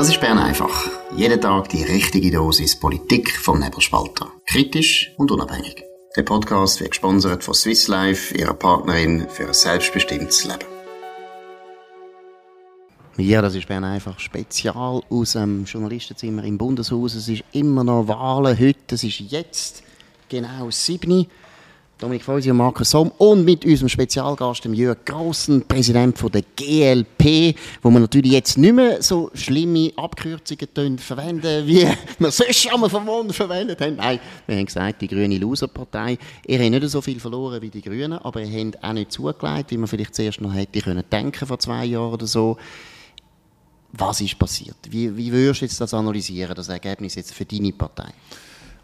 Das ist Bern einfach. Jeden Tag die richtige Dosis Politik vom Nebelspalter. Kritisch und unabhängig. Der Podcast wird gesponsert von Swiss Life, ihrer Partnerin für ein selbstbestimmtes Leben. Ja, das ist Bern einfach Spezial aus dem Journalistenzimmer im Bundeshaus. Es ist immer noch Wahlen heute. Es ist jetzt genau 7 Dominik Feusi und Markus Somm und mit unserem Spezialgast, dem Jörg Grossen, Präsident von der GLP, wo wir natürlich jetzt nicht mehr so schlimme Abkürzungen verwenden, wie wir sonst einmal verwunden verwendet haben. Nein, wir haben gesagt, die grüne Loserpartei. Ihr habt nicht so viel verloren wie die Grünen, aber ihr habt auch nicht zugelegt, wie man vielleicht zuerst noch hätte können denken vor zwei Jahren oder so. Was ist passiert? Wie, wie würdest du jetzt das analysieren, das Ergebnis jetzt für deine Partei?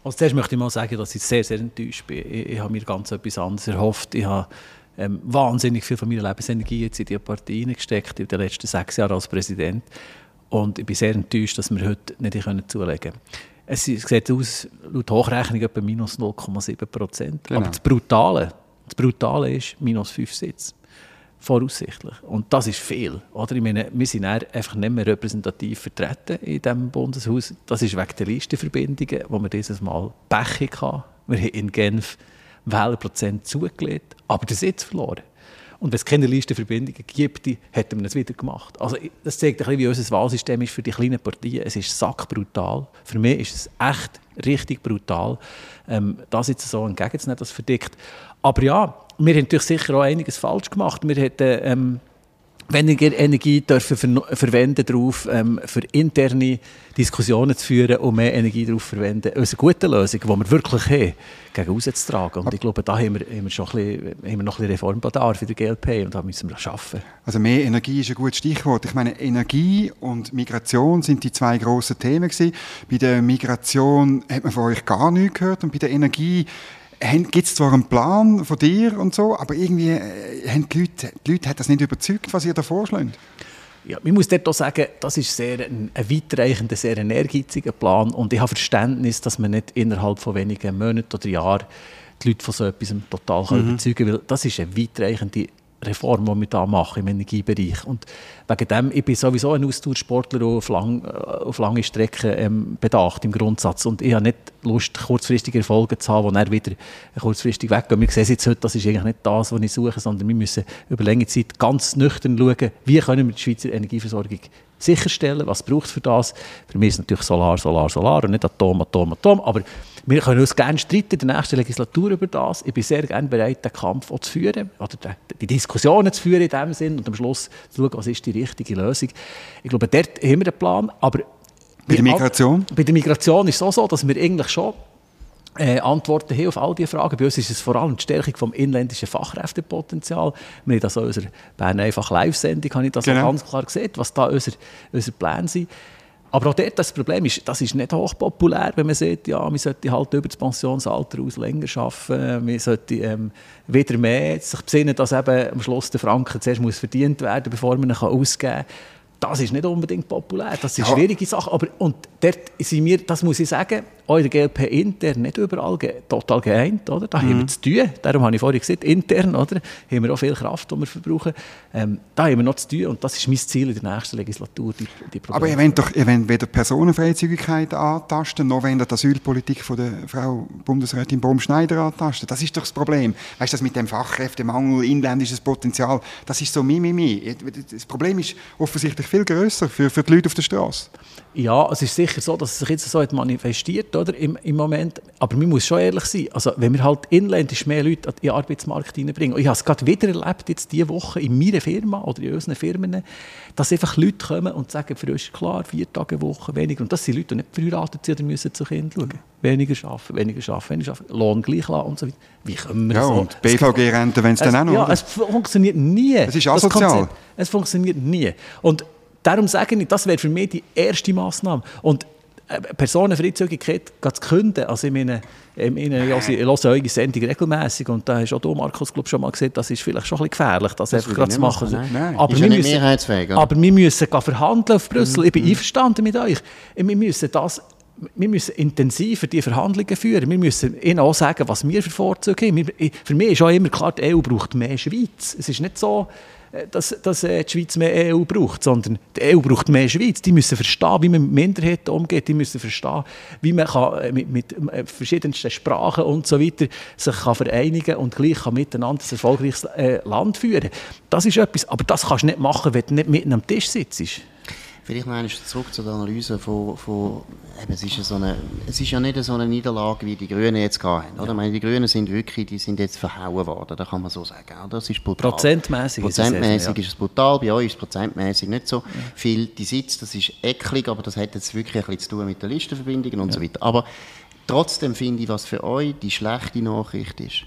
Also zuerst möchte ich mal sagen, dass ich sehr, sehr enttäuscht bin. Ich, ich habe mir ganz etwas anderes erhofft. Ich habe ähm, wahnsinnig viel von meiner Lebensenergie jetzt in diese Partei gesteckt, in den letzten sechs Jahren als Präsident. Und ich bin sehr enttäuscht, dass wir heute nicht zulegen können. Es sieht aus, laut Hochrechnung etwa minus 0,7 Prozent. Genau. Aber das Brutale, das Brutale ist minus 5 Sitze voraussichtlich. Und das ist viel. Oder? Ich meine, wir sind einfach nicht mehr repräsentativ vertreten in diesem Bundeshaus. Das ist wegen der Listenverbindungen, wo wir dieses Mal Pech hatten. Wir haben in Genf Wählerprozent zugelegt, aber den Sitz verloren. Und wenn es keine Listenverbindungen gibt, hätten wir es wieder gemacht. Also das zeigt ein bisschen, wie unser Wahlsystem ist für die kleinen Partien. Es ist sackbrutal. Für mich ist es echt richtig brutal, ähm, das jetzt so entgegenzunehmen, das verdickt. Aber ja, wir haben natürlich sicher auch einiges falsch gemacht. Wir hätten ähm, weniger Energie dürfen ver verwenden darauf, ähm, für interne Diskussionen zu führen und mehr Energie darauf verwenden, unsere gute Lösung, die wir wirklich haben, gegen rauszutragen. Und ich glaube, da haben wir, haben wir, schon ein bisschen, haben wir noch ein bisschen Reformbedarf in der GLP und da müssen wir schaffen. Also mehr Energie ist ein gutes Stichwort. Ich meine, Energie und Migration sind die zwei grossen Themen gewesen. Bei der Migration hat man von euch gar nichts gehört und bei der Energie gibt es zwar einen Plan von dir und so, aber irgendwie äh, haben die Leute, die Leute hat das nicht überzeugt, was ihr da vorschlägt. Ja, man muss dort auch sagen, das ist sehr ein, ein weitreichender, sehr ehrgeiziger Plan und ich habe Verständnis, dass man nicht innerhalb von wenigen Monaten oder Jahren die Leute von so etwas total mhm. überzeugen kann, weil das ist eine weitreichende Reform, die wir da machen im Energiebereich. Und wegen dem, ich bin sowieso ein Austauschsportler auf, lang, äh, auf lange Strecken ähm, bedacht im Grundsatz. Und ich habe nicht Lust, kurzfristige Erfolge zu haben, die dann wieder kurzfristig weggehen. Wir sehen jetzt heute, das ist eigentlich nicht das, was ich suche, sondern wir müssen über längere Zeit ganz nüchtern schauen, wie können wir die Schweizer Energieversorgung sicherstellen, was braucht es für das. Für mich ist es natürlich Solar, Solar, Solar und nicht Atom, Atom, Atom, aber wir können uns gerne streiten in der nächsten Legislatur über das. Ich bin sehr gerne bereit, den Kampf auch zu führen, oder die Diskussionen zu führen in dem Sinn und am Schluss zu schauen, was ist die richtige Lösung. Ich glaube, dort haben wir einen Plan, aber bei der Migration? Bei der Migration ist es auch so, dass wir eigentlich schon äh, Antworten haben auf all diese Fragen. Bei uns ist es vor allem die Stärkung des inländischen Fachkräftepotenzials. Wir haben das auch in unserer Bern einfach Live-Sendung, habe ich das genau. ganz klar gesehen, was da unsere, unsere Pläne sind. Aber auch dort das Problem ist, das ist nicht hochpopulär, wenn man sieht, ja, man sollte halt über das Pensionsalter aus länger arbeiten, man sollte ähm, wieder mehr sich besinnen, dass eben am Schluss der Franken zuerst muss verdient werden, bevor man ihn ausgeben kann das ist nicht unbedingt populär. Das sind ja. schwierige Sachen. Aber, und dort sind wir, das muss ich sagen, auch in der GLP intern nicht überall total geeint. Oder? Da mhm. haben wir zu tun. Darum habe ich vorhin gesagt, intern oder? haben wir auch viel Kraft, die wir verbrauchen. Ähm, da haben wir noch zu tun. Und das ist mein Ziel in der nächsten Legislatur. Die, die Aber ihr wollt doch ihr wollt weder Personenfreizügigkeit antasten, noch wollt ihr die Asylpolitik von der Frau Bundesrätin Baum-Schneider antasten. Das ist doch das Problem. Weißt du, das mit dem Fachkräftemangel, inländisches Potenzial, das ist so mi, mi, mi. Das Problem ist offensichtlich viel grösser für, für die Leute auf der Straße. Ja, es ist sicher so, dass es sich jetzt so hat manifestiert oder, im, im Moment. Aber man muss schon ehrlich sein. Also, wenn wir halt inländisch mehr Leute in den Arbeitsmarkt reinbringen. Und ich habe es gerade wieder erlebt, jetzt diese Woche in meiner Firma oder in unseren Firmen, dass einfach Leute kommen und sagen, für uns ist klar, vier Tage Woche weniger. Und das sind Leute, die nicht verheiratet sind oder müssen zu Kind schauen. Weniger arbeiten, weniger arbeiten, weniger arbeiten, Lohn gleich lassen und so weiter. Wie können wir ja, so? und BVG-Rente, wenn es dann auch noch, Ja, oder? es funktioniert nie. Es ist asozial. Es funktioniert nie. Und darum sage ich, das wäre für mich die erste Massnahme. Und äh, Personenfreizügigkeit zu künden, also ich meine, ich, meine, ja, ich höre eure Sendung regelmäßig und da hast auch du, Markus, glaub, schon mal gesehen, das ist vielleicht schon ein bisschen gefährlich, das, das einfach gerade zu machen. machen nein. Aber, wir müssen, aber wir müssen verhandeln auf Brüssel. Mhm. Ich bin mhm. einverstanden mit euch. Wir müssen das wir müssen intensiver die Verhandlungen führen. Wir müssen ihnen auch sagen, was wir für Vorzüge haben. für mich ist auch immer klar, die EU braucht mehr Schweiz. Es ist nicht so, dass, dass äh, die Schweiz mehr EU braucht, sondern die EU braucht mehr Schweiz. Die müssen verstehen, wie man mit Minderheiten umgeht, die müssen verstehen, wie man kann, äh, mit, mit verschiedensten Sprachen und so weiter sich kann vereinigen und gleich kann miteinander ein erfolgreiches Land führen. Das ist etwas, aber das kannst du nicht machen, wenn du nicht mitten am Tisch sitzt. Vielleicht noch einmal zurück zur Analyse von, von eben, es, ist ja so eine, es ist ja nicht so eine Niederlage, wie die Grünen jetzt hatten. Oder? Ja. Ich meine, die Grünen sind wirklich, die sind jetzt verhauen worden, da kann man so sagen. Das ist brutal. Prozentmäßig, Prozentmäßig ist, es, ist es brutal, bei euch ist es prozentmäßig nicht so ja. viel. Die Sitz, das ist eklig, aber das hat jetzt wirklich ein bisschen zu tun mit den Listenverbindungen und so weiter. Aber trotzdem finde ich, was für euch die schlechte Nachricht ist,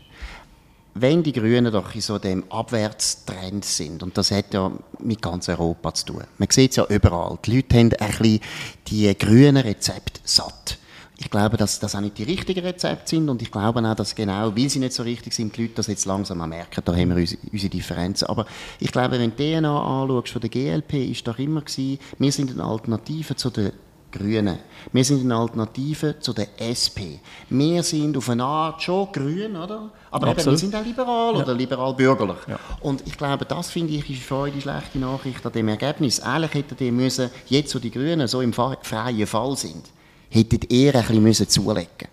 wenn die Grünen doch in so dem Abwärtstrend sind, und das hat ja mit ganz Europa zu tun. Man sieht es ja überall. Die Leute haben ein bisschen die grünen Rezepte satt. Ich glaube, dass das auch nicht die richtigen Rezepte sind und ich glaube auch, dass genau, weil sie nicht so richtig sind, die Leute das jetzt langsam merken. Da haben wir unsere, unsere Differenzen. Aber ich glaube, wenn du die DNA anschaust von der GLP, ist doch immer gewesen, wir sind eine Alternative zu der Grünen. Wir sind eine Alternative zu der SP. Wir sind auf eine Art schon grün, oder? Aber eben, wir sind auch liberal ja. oder liberal-bürgerlich. Ja. Und ich glaube, das finde ich ist für euch die schlechte Nachricht an dem Ergebnis. Ehrlich hätten die müssen, jetzt wo die Grünen so im freien Fall sind, hätten ihr ein bisschen müssen zulegen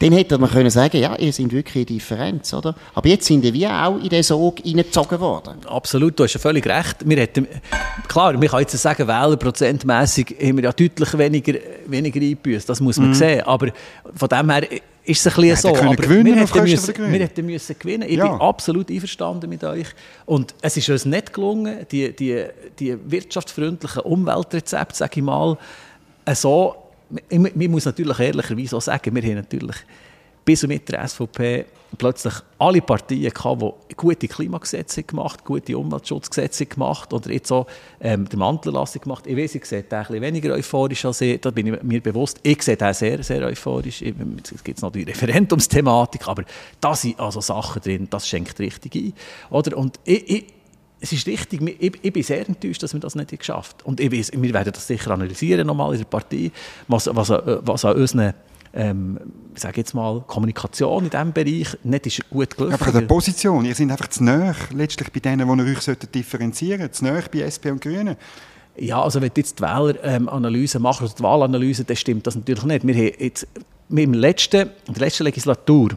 dann hätte man können sagen, ja, ihr seid wirklich eine Differenz, oder? Aber jetzt sind wir auch in den Sog hineingezogen worden. Absolut, du hast ja völlig recht. Wir hätten, klar, man kann jetzt sagen, wählerprozentmässig haben wir ja deutlich weniger, weniger eingebüßt, das muss man mm. sehen. Aber von dem her ist es ein bisschen so. Aber gewinnen wir, hätten müssen, wir hätten müssen gewinnen. Ich ja. bin absolut einverstanden mit euch. Und es ist uns nicht gelungen, die, die, die wirtschaftsfreundlichen Umweltrezepte, sage ich mal, so man muss natürlich ehrlicherweise auch sagen, wir haben natürlich bis und mit der SVP plötzlich alle Partien gehabt, die gute Klimagesetze gemacht gute Umweltschutzgesetze gemacht oder jetzt auch ähm, den Mantelerlassung gemacht. Ich weiß, ich sehe den ein weniger euphorisch als ich, da bin ich mir bewusst. Ich sehe den sehr, sehr euphorisch. Es gibt die Referendumsthematik, aber da sind also Sachen drin, das schenkt richtig ein. Oder? Und ich, ich es ist richtig, ich, ich, bin sehr enttäuscht, dass wir das nicht geschafft haben. Und ich weiss, wir werden das sicher analysieren nochmal in der Partei, was, was, was an unseren ähm, ich sage jetzt mal, Kommunikation in diesem Bereich nicht ist gut gelaufen. Aber an der Position, ihr seid einfach zu nahe letztlich bei denen, die ihr euch differenzieren solltet, zu nahe bei SP und Grünen. Ja, also wenn jetzt die Wähleranalyse ähm, machst, oder die Wahlanalyse, dann stimmt das natürlich nicht. Wir haben jetzt im letzten, in der letzten Legislatur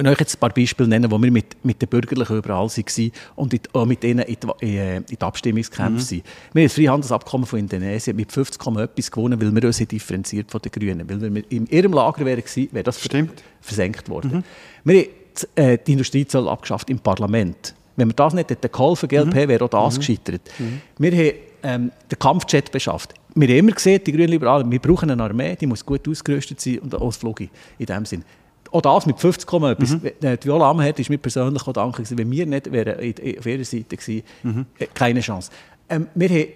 ich euch jetzt ein paar Beispiele nennen, wo wir mit, mit den Bürgerlichen überall waren und in, auch mit ihnen in die, in, äh, in die Abstimmungskämpfe mhm. sind. Wir haben das Freihandelsabkommen von Indonesien mit 50, etwas gewonnen, weil wir uns differenziert von den Grünen. Weil wir in ihrem Lager wären wäre das Stimmt. versenkt worden. Mhm. Wir haben äh, die Industriezoll abgeschafft im Parlament. Wenn wir das nicht hätten geholfen, GLP, mhm. wäre auch das mhm. gescheitert. Mhm. Wir haben ähm, den Kampfjet beschafft. Wir haben immer gesehen, die Grünen Liberalen, wir brauchen eine Armee, die muss gut ausgerüstet sein und auch Flug in dem Sinn auch das mit 50, etwas. Mhm. Die Viola Amherd ist mir persönlich auch dankbar gewesen. Wenn wir nicht wären auf ihrer Seite gewesen, mhm. Äh, keine Chance. Ähm, wir haben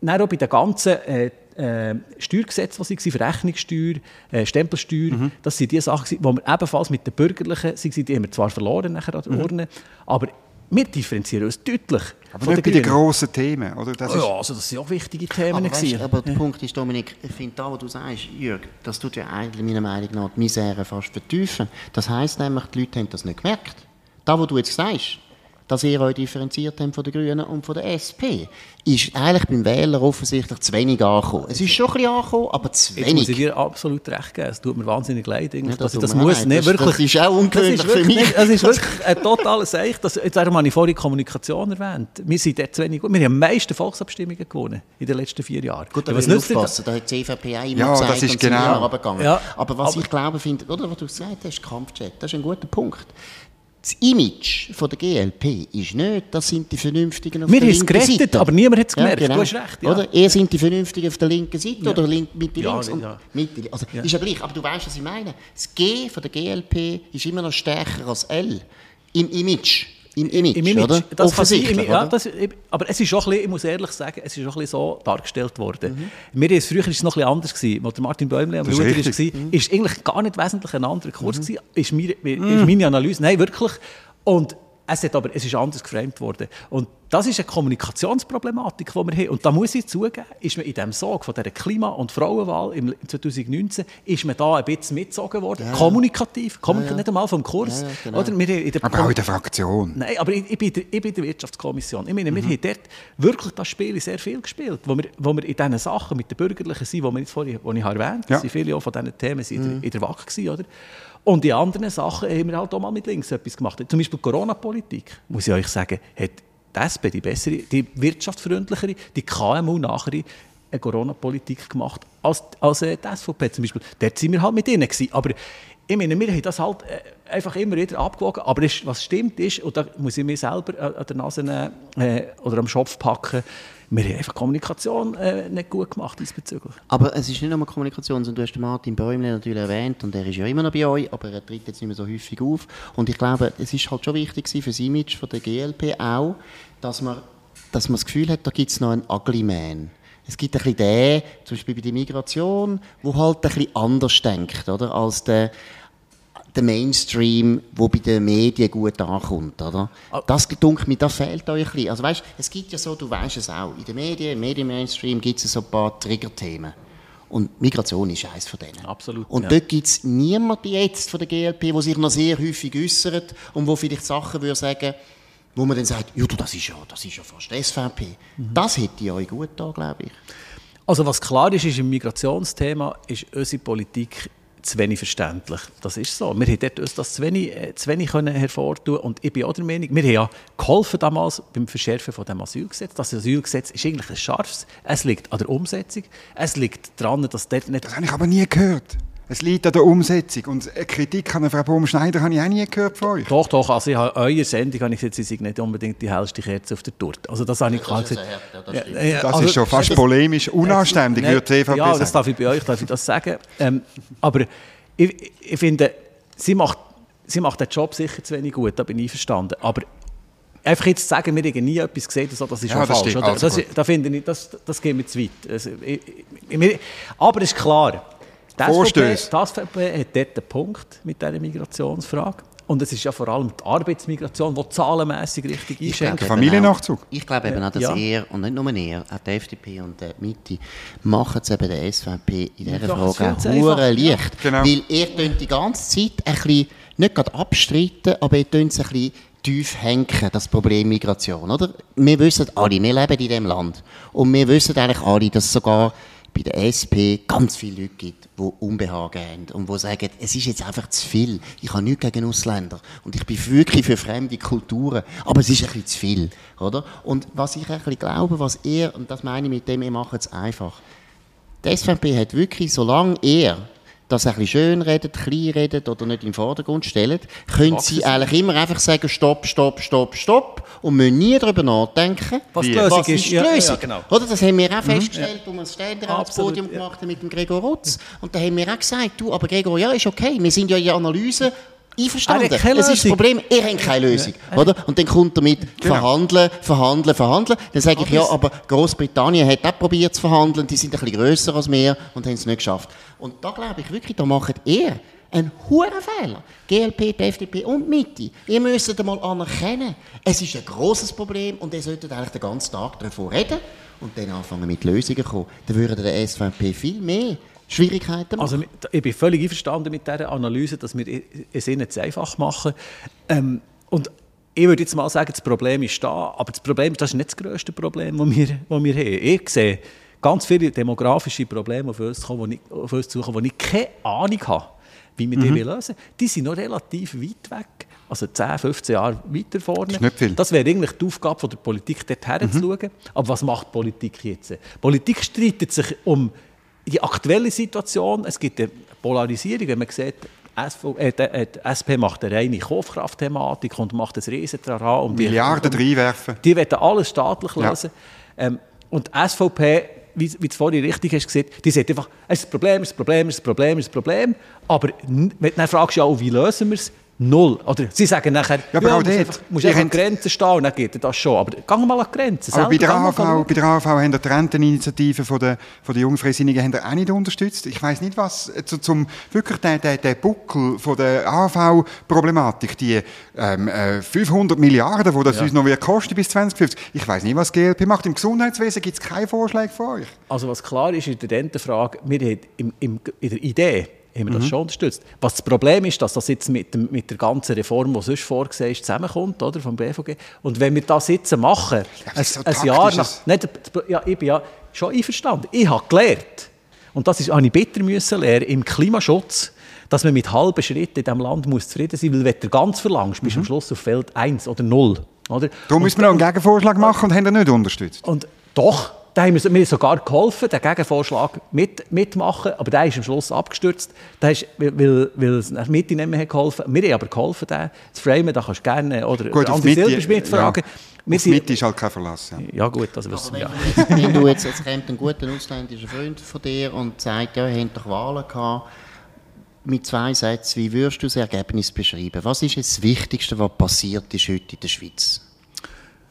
dann auch bei den ganzen äh, äh, Steuergesetzen, die waren, Verrechnungssteuer, äh, Stempelsteuer, mhm. das sind die Sachen, die wir ebenfalls mit den Bürgerlichen, die haben wir zwar verloren nachher an der mhm. Urne, aber wir differenzieren uns deutlich. Aber nicht bei den grossen Themen, oder? Das ja, also das sind auch wichtige Themen. Aber, weißt, aber der ja. Punkt ist, Dominik, ich finde da, was du sagst, Jürg, das tut ja eigentlich meiner Meinung nach die Misere fast vertiefen. Das heisst nämlich, die Leute haben das nicht gemerkt. Da, was du jetzt sagst, dass ihr euch differenziert habt von den Grünen und von der SP, ist eigentlich beim Wähler offensichtlich zu wenig angekommen. Es ist schon ein bisschen angekommen, aber zu wenig. Jetzt muss ich dir absolut recht geben. Es tut mir wahnsinnig leid. Ja, das, das, das muss nicht wirklich... Das ist auch ungewöhnlich für mich. Es ist wirklich ein totales Seich. Das, jetzt habe ich vorhin Kommunikation erwähnt. Wir sind dort zu wenig gut. Wir haben am meisten Volksabstimmungen gewonnen in den letzten vier Jahren. Gut, da ja, muss aufpassen. Da hat die CVP auch immer ja, gesagt, das ist genau. Ja, aber was aber ich glaube, finde, oder was du gesagt hast, Kampfjet, das ist ein guter Punkt das Image von der GLP ist nicht, das sind die Vernünftigen auf Wir der linken gerettet, Seite. aber niemand hat es gemerkt. Ja, genau. Du hast recht. Ja. Oder? Ihr sind die Vernünftigen auf der linken Seite ja. oder link, Mitte ja, links. Ja. Mitte, also ist ja gleich, aber du weißt, was ich meine. Das G von der GLP ist immer noch stärker als L im Image. Im Image, Im Image oder? Das Offensichtlich, sein, ja, das, aber es ist auch ein bisschen, ich muss ehrlich sagen, es ist auch ein bisschen so dargestellt worden. Mhm. Mir ist, früher war es noch ein bisschen anders. Gewesen. Als Martin Bäumle am Ruder war, mhm. ist eigentlich gar nicht wesentlich ein anderer Kurs. Mhm. Gewesen. Ist, mir, ist meine Analyse, nein, wirklich. Und es, hat aber, es ist anders geframed worden. Und das ist eine Kommunikationsproblematik, die wir haben. Und da muss ich zugeben, ist man in diesem Sog von dieser Klima- und Frauenwahl im 2019 ist man da ein bisschen mitgezogen worden. Ja. Kommunikativ. Kommunik ja, ja. Nicht einmal vom Kurs. Genau. Oder wir in der aber auch in der Fraktion. Nein, aber ich, ich, bin, ich bin in der Wirtschaftskommission. Ich meine, mhm. wir haben dort wirklich das Spiel sehr viel gespielt, wo wir, wo wir in diesen Sachen mit den Bürgerlichen sind, die, wir jetzt vorhin, die ich erwähnt habe. Ja. Viele von diesen Themen waren mhm. in der WAC. Gewesen, oder? Und in anderen Sachen haben wir halt auch mal mit links etwas gemacht. Zum Beispiel Corona-Politik, muss ich euch sagen, hat die SP, die bessere, die wirtschaftsfreundlichere, die KMU-nachere Corona-Politik gemacht als, als äh, die SVP zum Beispiel. Dort waren wir halt mit ihnen. Gewesen. Aber ich meine, wir haben das halt äh, einfach immer wieder abgewogen. Aber ist, was stimmt ist, und da muss ich mir selber an der Nase äh, oder am Schopf packen, wir haben einfach Kommunikation äh, nicht gut gemacht diesbezüglich. Aber es ist nicht nur Kommunikation, sondern du hast Martin Bäumle natürlich erwähnt und er ist ja immer noch bei euch, aber er tritt jetzt nicht mehr so häufig auf. Und ich glaube, es ist halt schon wichtig für das Image von der GLP auch, dass man, dass man das Gefühl hat, da gibt es noch einen Ugly Man. Es gibt ein bisschen den, zum Beispiel bei der Migration, wo halt ein bisschen anders denkt, oder? Als der, der Mainstream, wo bei den Medien gut ankommt, oder? Ah. Das denke mir, das fehlt euch ein bisschen. Also weißt, es gibt ja so, du weißt es auch, in den Medien, im Medien-Mainstream gibt es so ein paar Triggerthemen. Und Migration ist eines von denen. Absolut. Und ja. dort gibt es niemanden jetzt von der GLP, der sich noch sehr häufig äußert und wo vielleicht Sachen würde sagen, wo man dann sagt, ja, das ist ja, das ist ja fast SVP. Mhm. Das hätte ich euch gut da, glaube ich. Also was klar ist, ist im Migrationsthema ist unsere Politik zu wenig verständlich. Das ist so. Wir haben dort uns das zu wenig, äh, zu wenig können hervortun und ich bin auch der Meinung, wir haben ja geholfen damals beim Verschärfen von dem Asylgesetz. Das Asylgesetz ist eigentlich ein scharfes. Es liegt an der Umsetzung. Es liegt daran, dass dort nicht... Das habe ich aber nie gehört. Es liegt an der Umsetzung. Und eine Kritik an Frau Baum-Schneider habe ich auch nie gehört von euch. Doch, doch. Also ich habe eure Sendung habe ich gesagt, sie sind nicht unbedingt die hellste Kerze auf der Torte. Also das habe ich klar gesagt. Das, ja, das also, ist schon fast das, polemisch, unanständig, würde EVP Ja, das darf ich bei euch darf ich das sagen. Ähm, aber ich, ich finde, sie macht, sie macht den Job sicher zu wenig gut, da bin ich verstanden. Aber einfach jetzt zu sagen, wir haben nie etwas gesehen, das ist ja, schon falsch. Also das, da finde ich, das, das geht mir zu weit. Also, ich, ich, aber es ist klar, das Vorstöße. Die SVP hat dort einen Punkt mit dieser Migrationsfrage. Und es ist ja vor allem die Arbeitsmigration, die zahlenmässig richtig einschenkt. Familiennachzug. Ich glaube eben auch, dass ja. er, und nicht nur er, auch die FDP und die Mitte, machen es eben der SVP in dieser Doch, Frage auch hure leicht. Ja. Genau. Weil er die ganze Zeit ein bisschen, nicht gerade abstreiten, aber er es ein bisschen tief hängen, das Problem Migration. Oder? Wir wissen alle, wir leben in diesem Land. Und wir wissen eigentlich alle, dass sogar bei der SP ganz viele Leute gibt, die Unbehagen haben und die sagen, es ist jetzt einfach zu viel. Ich habe nichts gegen Ausländer und ich bin wirklich für fremde Kulturen, aber es ist ein bisschen zu viel. Oder? Und was ich ein bisschen glaube, was er, und das meine ich mit dem, wir machen es einfach, die SVP hat wirklich, solange er das ein bisschen schön redet, klein redet oder nicht im Vordergrund stellt, können sie eigentlich immer einfach sagen, stopp, stopp, stopp, stopp und müssen nie darüber nachdenken, was die Lösung was ist. Die Lösung. Ja, ja, genau. Oder, das haben wir auch mhm. festgestellt, wo wir das Ständeratspodium ja. gemacht haben mit dem Gregor Rutz. Und da haben wir auch gesagt, du, aber Gregor, ja, ist okay, wir sind ja in der Analyse Einverstanden. Es ist das Problem, ihr habt keine Lösung. Ja. Oder? Und dann kommt er mit genau. verhandeln, verhandeln, verhandeln. Dann sage ich, ja, aber Großbritannien hat auch probiert zu verhandeln, die sind ein bisschen grösser als wir und haben es nicht geschafft. Und da glaube ich wirklich, da macht ihr einen hohen Fehler. GLP, die FDP und die Mitte. Ihr müsst einmal anerkennen, es ist ein grosses Problem und ihr solltet eigentlich den ganzen Tag davon reden und dann anfangen mit Lösungen zu kommen. Dann würde der SVP viel mehr Schwierigkeiten machen. Also, ich bin völlig einverstanden mit dieser Analyse, dass wir es ihnen zu einfach machen. Ähm, und ich würde jetzt mal sagen, das Problem ist da, aber das Problem das ist nicht das grösste Problem, das wir, das wir haben. Ich sehe ganz viele demografische Probleme auf uns, kommen, die ich, auf uns zukommen, wo ich keine Ahnung habe, wie wir mhm. die lösen Die sind noch relativ weit weg. Also 10, 15 Jahre weiter vorne. Das, ist nicht viel. das wäre eigentlich die Aufgabe der Politik, dort herzuschauen. Mhm. Aber was macht die Politik jetzt? Die Politik streitet sich um die aktuelle Situation, es gibt eine Polarisierung, wenn man sieht, SV, äh, die SP macht eine reine Kaufkraftthematik und macht ein riesen um die Milliarden reinwerfen. Die werden alles staatlich lösen. Ja. Ähm, und die SVP, wie, wie du vorhin richtig hast gesagt, die sagt einfach, es ist ein Problem, es ist ein Problem, es ist ein Problem, es ist ein Problem. Aber wenn du dann fragst, ja, wie lösen wir es, Null. Oder sie sagen nachher, Ja, aber auch musst dort. einfach, musst einfach an Grenzen stehen und dann geht das schon. Aber geh mal an die Grenzen. Aber bei der, AHV, schauen. bei der AHV haben die Renteninitiative von der, von der Jungfreisinnigen haben auch nicht unterstützt. Ich weiß nicht, was äh, zu, zum wirklich der, der, der Buckel von der AHV-Problematik, die ähm, äh, 500 Milliarden, die das uns noch wird kosten bis 2050. Ich weiß nicht, was GLP macht. Im Gesundheitswesen gibt es keine Vorschläge von euch. Also was klar ist in der Rentenfrage, wir haben im, im, in der Idee haben wir Mhm. das schon unterstützt. Was das Problem ist, dass das jetzt mit, dem, mit der ganzen Reform, die sonst vorgesehen ist, zusammenkommt, oder, vom BVG. Und wenn wir das jetzt machen, ist so ein, ein Jahr nach... Nein, ja, ich bin ja schon einverstanden. Ich habe gelernt, und das ist, habe ich bitter müssen lernen, im Klimaschutz, dass man mit halben Schritten in diesem Land muss zufrieden sein muss, weil wenn du ganz verlangst, bist du am Schluss auf Feld 1 oder 0. Oder? Mhm. Darum müssen wir noch einen Gegenvorschlag machen und haben ihn nicht unterstützt. Und doch, da haben wir, mir sogar geholfen, den Gegenvorschlag mit, mitmachen, aber der ist am Schluss abgestürzt, der ist, weil, weil, es nach Mitte nicht mehr hat geholfen Wir haben aber geholfen, den zu framen, da kannst du gerne oder Gut, Andi Mitte- Silberschmidt fragen. Ja. Auf sind- Mitte ist halt kein Verlass. Ja. ja gut, das wissen wir ja. Wenn du jetzt, jetzt kommt ein guter ausländischer Freund von dir und sagt, ja, ihr habt doch Wahlen gehabt, mit zwei Sätzen, wie würdest du das Ergebnis beschreiben? Was ist jetzt das Wichtigste, was passiert ist heute in der Schweiz?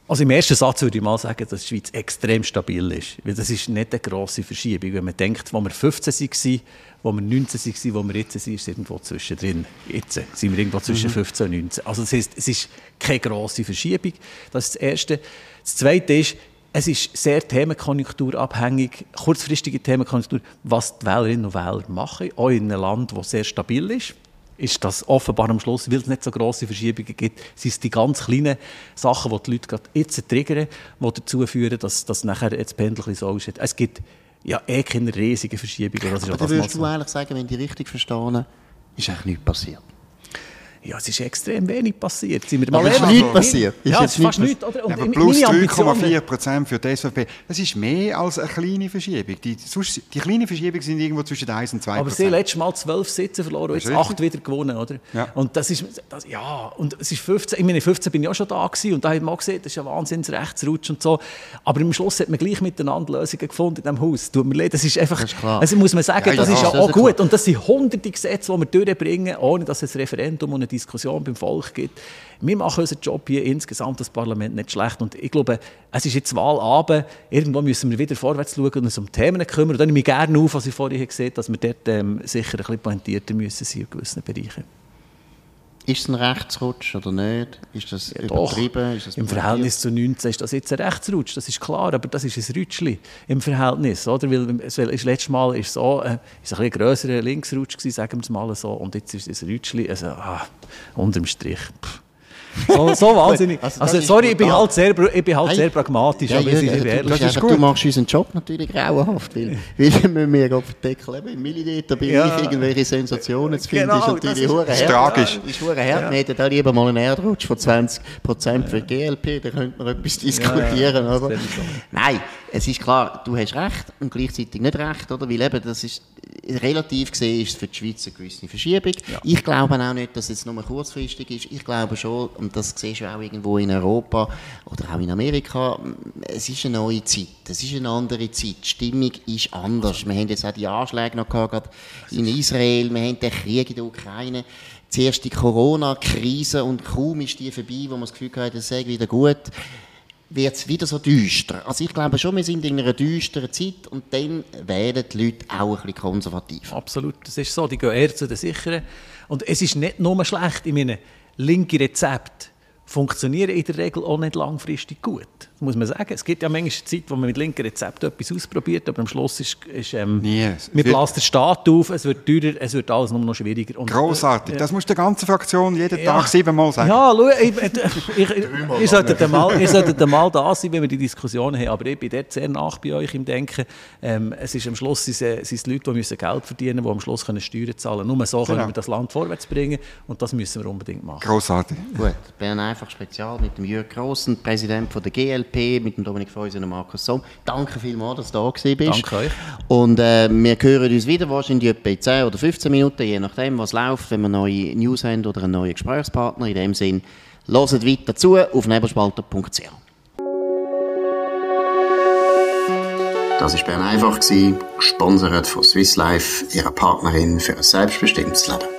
Also im ersten Satz würde ich mal sagen, dass die Schweiz extrem stabil ist. Weil das ist nicht eine grosse Verschiebung. Wenn man denkt, wo wir 15 waren, wo wir 19 waren, wo wir jetzt sind, ist irgendwo zwischendrin. Jetzt sind wir irgendwo zwischen 15 und 19. Also das heisst, es ist keine grosse Verschiebung. Das ist das Erste. Das Zweite ist, es ist sehr themenkonjunkturabhängig, kurzfristige Themenkonjunktur, was die Wählerinnen und Wähler machen, auch in einem Land, das sehr stabil ist ist das offenbar am Schluss, weil es nicht so grosse Verschiebungen gibt, sind es die ganz kleinen Sachen, die die Leute gerade jetzt triggern, die dazu führen, dass, dass nachher jetzt Pendel so aussieht. Es gibt ja eh keine riesigen Verschiebungen. Das ist ja Aber das dann mal würdest so. du eigentlich sagen, wenn ich richtig verstehe, ist eigentlich nichts passiert. Ja, es ist extrem wenig passiert. Sind wir Aber mal ist nichts passiert? Ist Ja, es ist fast nicht nichts. Oder? Und Ja, aber meine plus Ambition- 3,4 Prozent für die SVP. Das ist mehr als eine kleine Verschiebung. Die, sonst, die kleinen Verschiebungen sind irgendwo zwischen 1 und 2 Aber sie haben letztes Mal zwölf Sitze verloren und jetzt ist acht richtig. wieder gewonnen, oder? Ja. Und das ist, das, ja, und es ist 15, ich meine, 15 bin ich auch schon da gewesen und da hat man auch gesehen, das ist ein Wahnsinnsrechtsrutsch und so. Aber am Schluss hat man gleich miteinander Lösungen gefunden in diesem Haus. Tut mir leid, das ist einfach, Das ist also muss man sagen, Ja, das ist ja das auch ist gut. klar. Und das sind hunderte Gesetze, die wir durchbringen, ohne dass es ein Referendum und eine Diskussion beim Volk gibt. Wir machen unseren Job hier insgesamt, das Parlament, nicht schlecht. Und ich glaube, es ist jetzt Wahlabend. Irgendwo müssen wir wieder vorwärts schauen und uns um Themen kümmern. Und dann nehme ich gerne auf, was ich vorhin gesehen habe, dass wir dort ähm, sicher ein bisschen pointierter müssen sein in gewissen Bereichen. Ist es ein Rechtsrutsch oder nicht? Ist das Doch, übertrieben? Ist das im Verhältnis zu 19 ist das jetzt ein Rechtsrutsch, das ist klar, aber das ist ein Rutschli im Verhältnis, oder? Weil es ist letztes Mal ist so, äh, ist ein bisschen ein grösserer Linksrutsch gewesen, sagen wir es mal so, und jetzt ist es ein Rutschli, also ah, unterm Strich. Pff. So, so wahnsinnig. also das Also, ist sorry, ich bin halt sehr, ich bin halt Hey. sehr pragmatisch, Ja, aber ja, es ist ja, eben du, einfach, gut. du machst unseren Job natürlich grauenhaft, weil, weil wir müssen ja gerade verdecken, im Milliliterbereich Ja. irgendwelche Sensationen zu finden, Genau, ist natürlich das ist- tragisch. Ist hure hart. Wir hätten da lieber mal einen Erdrutsch von 20% für die GLP, da könnte man etwas diskutieren, oder? Nein, es ist klar, du hast recht und gleichzeitig nicht recht, oder? Weil eben, das ist, relativ gesehen ist es für die Schweiz eine gewisse Verschiebung. Ich glaube auch nicht, dass es jetzt nur kurzfristig ist. Ich glaube schon, und das siehst du auch irgendwo in Europa oder auch in Amerika, es ist eine neue Zeit. Es ist eine andere Zeit. Die Stimmung ist anders. Wir haben jetzt auch die Anschläge noch gehabt, in Israel. Wir haben den Krieg in der Ukraine. Die Corona-Krise und kaum ist die vorbei, wo man das Gefühl hat, es sei wieder gut wird es wieder so düster. Also ich glaube schon, wir sind in einer düsteren Zeit und dann werden die Leute auch ein bisschen konservativ. Absolut, das ist so. Die gehen eher zu den sicheren. Und es ist nicht nur schlecht. Ich meine, linke Rezepte funktionieren in der Regel auch nicht langfristig gut. Das muss man sagen. Es gibt ja manchmal Zeit, wo man mit linken Rezepten etwas ausprobiert, aber am Schluss ist, ist ähm, Nie. Es mir wird- bläst der Staat auf, es wird teurer, es wird alles nur noch schwieriger. Und, Grossartig. äh, Das musst du der ganzen Fraktion jeden Ja. Tag siebenmal sagen. Ja, schau, ich, ich, ich, ihr solltet mal, ihr solltet mal da sein, wenn wir die Diskussionen haben. Aber ich bin dort sehr nach bei euch im Denken. Ähm, es ist am Schluss sind es, sind es Leute, die müssen Geld verdienen müssen, die am Schluss können Steuern zahlen können. Nur so können Genau. wir das Land vorwärts bringen. Und das müssen wir unbedingt machen. Grossartig. Gut, einfach spezial mit dem Jörg Grossen, Präsident von der GLP, mit dem Dominik Feusen und Markus Somm. Danke vielmals, dass du da gewesen bist. Danke euch. Und äh, wir hören uns wieder wahrscheinlich etwa in 10 oder 15 Minuten, je nachdem, was läuft, wenn wir neue News haben oder einen neuen Gesprächspartner. In dem Sinn, hört weiter zu auf nebelspalter.ch. Das war Bern einfach, gesponsert von Swiss Life, ihrer Partnerin für ein selbstbestimmtes Leben.